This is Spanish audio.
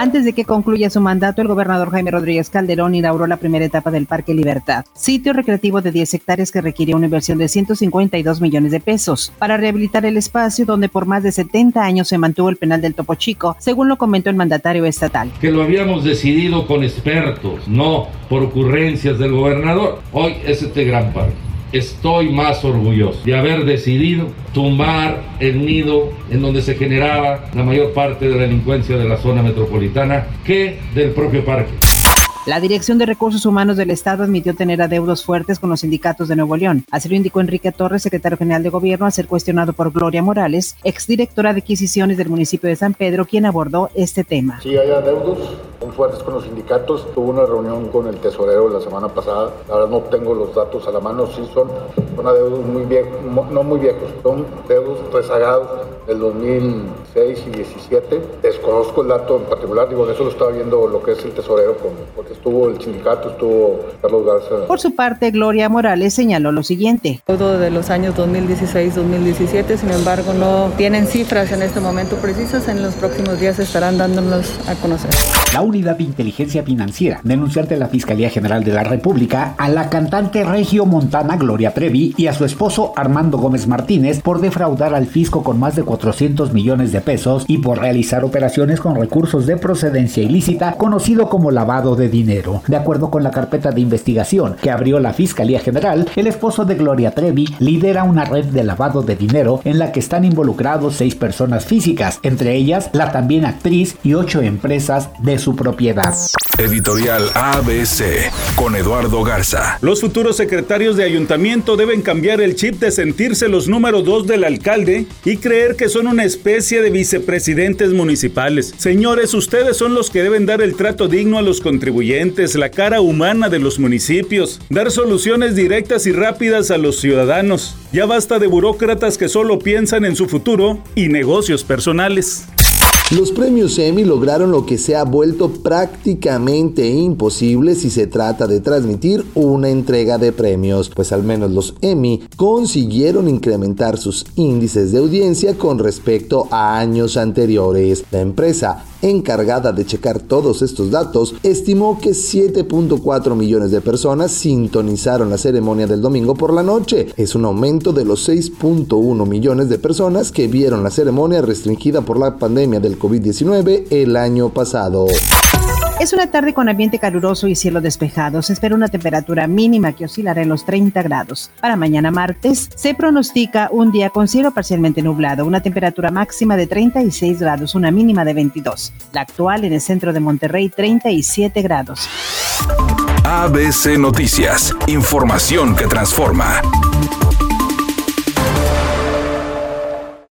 Antes de que concluya su mandato, el gobernador Jaime Rodríguez Calderón inauguró la primera etapa del Parque Libertad, sitio recreativo de 10 hectáreas que requiere una inversión de 152 millones de pesos para rehabilitar el espacio donde por más de 70 años se mantuvo el penal del Topo Chico, según lo comentó el mandatario estatal. Que lo habíamos decidido con expertos, no por ocurrencias del gobernador. Hoy es este gran parque estoy más orgulloso de haber decidido tumbar el nido en donde se generaba la mayor parte de la delincuencia de la zona metropolitana que del propio parque. La Dirección de Recursos Humanos del Estado admitió tener adeudos fuertes con los sindicatos de Nuevo León. Así lo indicó Enrique Torres, secretario general de Gobierno, a ser cuestionado por Gloria Morales, exdirectora de adquisiciones del municipio de San Pedro, quien abordó este tema. Sí, hay adeudos muy fuertes con los sindicatos. Tuve una reunión con el tesorero la semana pasada. Ahora no tengo los datos a la mano, sí son, son adeudos muy viejos, no muy viejos, son adeudos rezagados del 2006 y 17. Desconozco el dato en particular, digo, eso lo estaba viendo lo que es el tesorero, porque estuvo el sindicato, estuvo Carlos Garza. Por su parte, Gloria Morales señaló lo siguiente. Todo de los años 2016-2017, sin embargo, no tienen cifras en este momento precisas. En los próximos días estarán dándonos a conocer. La Unidad de Inteligencia Financiera denunció ante la Fiscalía General de la República a la cantante regio montana Gloria Trevi y a su esposo Armando Gómez Martínez por defraudar al fisco con más de 400 millones de pesos y por realizar operaciones con recursos de procedencia ilícita conocido como lavado de dinero. De acuerdo con la carpeta de investigación que abrió la Fiscalía General, el esposo de Gloria Trevi lidera una red de lavado de dinero en la que están involucrados seis personas físicas, entre ellas la también actriz y ocho empresas de su propiedad. Editorial ABC con Eduardo Garza. Los futuros secretarios de ayuntamiento deben cambiar el chip de sentirse los número dos del alcalde y creer que son una especie de vicepresidentes municipales. Señores, ustedes son los que deben dar el trato digno a los contribuyentes, la cara humana de los municipios, dar soluciones directas y rápidas a los ciudadanos. Ya basta de burócratas que solo piensan en su futuro y negocios personales. Los premios Emmy lograron lo que se ha vuelto prácticamente imposible si se trata de transmitir una entrega de premios, pues al menos los Emmy consiguieron incrementar sus índices de audiencia con respecto a años anteriores. La empresa encargada de checar todos estos datos, estimó que 7.4 millones de personas sintonizaron la ceremonia del domingo por la noche. Es un aumento de los 6.1 millones de personas que vieron la ceremonia restringida por la pandemia del COVID-19 el año pasado. Es una tarde con ambiente caluroso y cielo despejado. Se espera una temperatura mínima que oscilará en los 30 grados. Para mañana martes se pronostica un día con cielo parcialmente nublado, una temperatura máxima de 36 grados, una mínima de 22. La actual en el centro de Monterrey 37 grados. ABC Noticias, información que transforma.